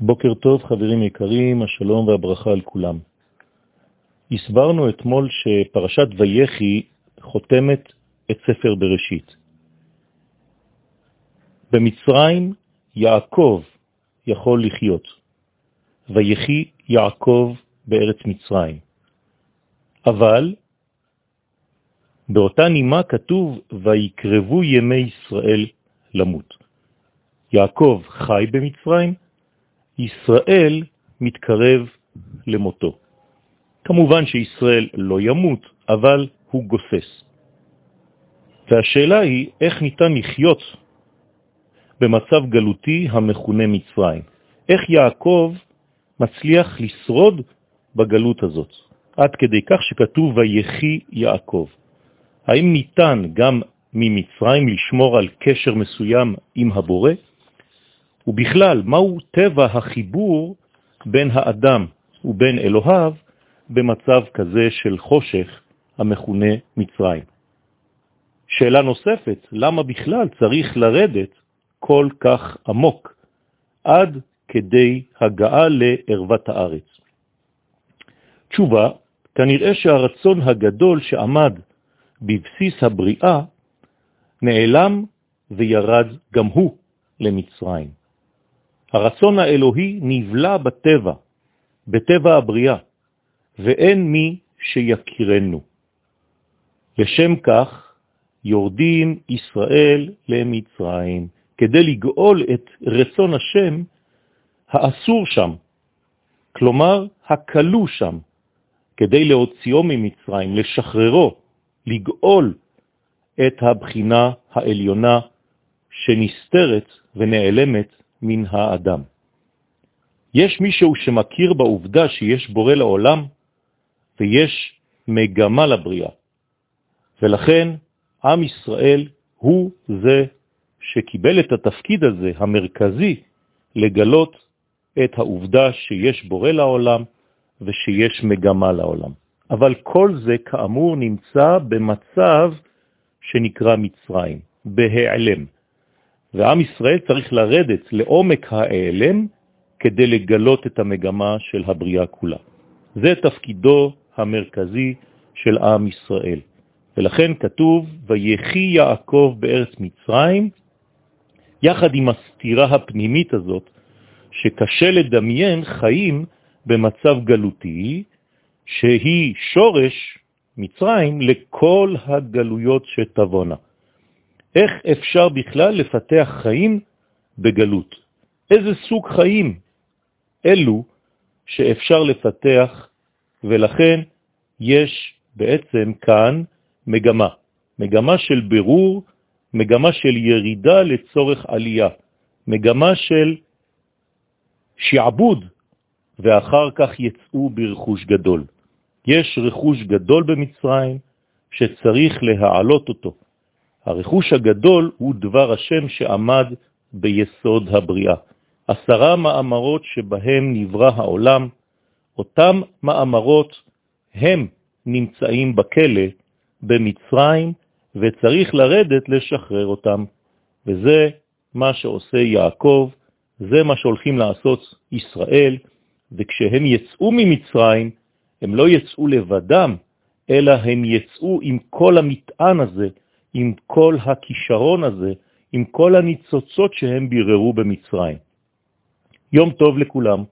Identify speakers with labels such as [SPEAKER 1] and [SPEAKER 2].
[SPEAKER 1] בוקר טוב חברים יקרים, השלום והברכה על כולם. הסברנו אתמול שפרשת ויחי חותמת את ספר בראשית. במצרים יעקב יכול לחיות, ויחי יעקב בארץ מצרים. אבל באותה נימה כתוב, ויקרבו ימי ישראל למות. יעקב חי במצרים, ישראל מתקרב למותו. כמובן שישראל לא ימות, אבל הוא גוסס. והשאלה היא איך ניתן לחיות במצב גלותי המכונה מצרים. איך יעקב מצליח לשרוד בגלות הזאת, עד כדי כך שכתוב ויחי יעקב. האם ניתן גם ממצרים לשמור על קשר מסוים עם הבורא? ובכלל, מהו טבע החיבור בין האדם ובין אלוהיו במצב כזה של חושך המכונה מצרים? שאלה נוספת, למה בכלל צריך לרדת כל כך עמוק עד כדי הגעה לערוות הארץ? תשובה, כנראה שהרצון הגדול שעמד בבסיס הבריאה נעלם וירד גם הוא למצרים. הרצון האלוהי נבלע בטבע, בטבע הבריאה, ואין מי שיכירנו. לשם כך יורדים ישראל למצרים, כדי לגאול את רצון השם האסור שם, כלומר הקלו שם, כדי להוציאו ממצרים, לשחררו, לגאול את הבחינה העליונה שנסתרת ונעלמת מן האדם. יש מישהו שמכיר בעובדה שיש בורא לעולם ויש מגמה לבריאה, ולכן עם ישראל הוא זה שקיבל את התפקיד הזה, המרכזי, לגלות את העובדה שיש בורא לעולם ושיש מגמה לעולם. אבל כל זה כאמור נמצא במצב שנקרא מצרים, בהיעלם. ועם ישראל צריך לרדת לעומק ההיעלם כדי לגלות את המגמה של הבריאה כולה. זה תפקידו המרכזי של עם ישראל. ולכן כתוב, ויחי יעקב בארץ מצרים, יחד עם הסתירה הפנימית הזאת, שקשה לדמיין חיים במצב גלותי, שהיא שורש מצרים לכל הגלויות שתבונה. איך אפשר בכלל לפתח חיים בגלות? איזה סוג חיים אלו שאפשר לפתח, ולכן יש בעצם כאן מגמה, מגמה של ברור, מגמה של ירידה לצורך עלייה, מגמה של שעבוד, ואחר כך יצאו ברכוש גדול. יש רכוש גדול במצרים שצריך להעלות אותו. הרכוש הגדול הוא דבר השם שעמד ביסוד הבריאה. עשרה מאמרות שבהם נברא העולם, אותם מאמרות הם נמצאים בכלא במצרים, וצריך לרדת לשחרר אותם. וזה מה שעושה יעקב, זה מה שהולכים לעשות ישראל, וכשהם יצאו ממצרים, הם לא יצאו לבדם, אלא הם יצאו עם כל המטען הזה, עם כל הכישרון הזה, עם כל הניצוצות שהם ביררו במצרים. יום טוב לכולם.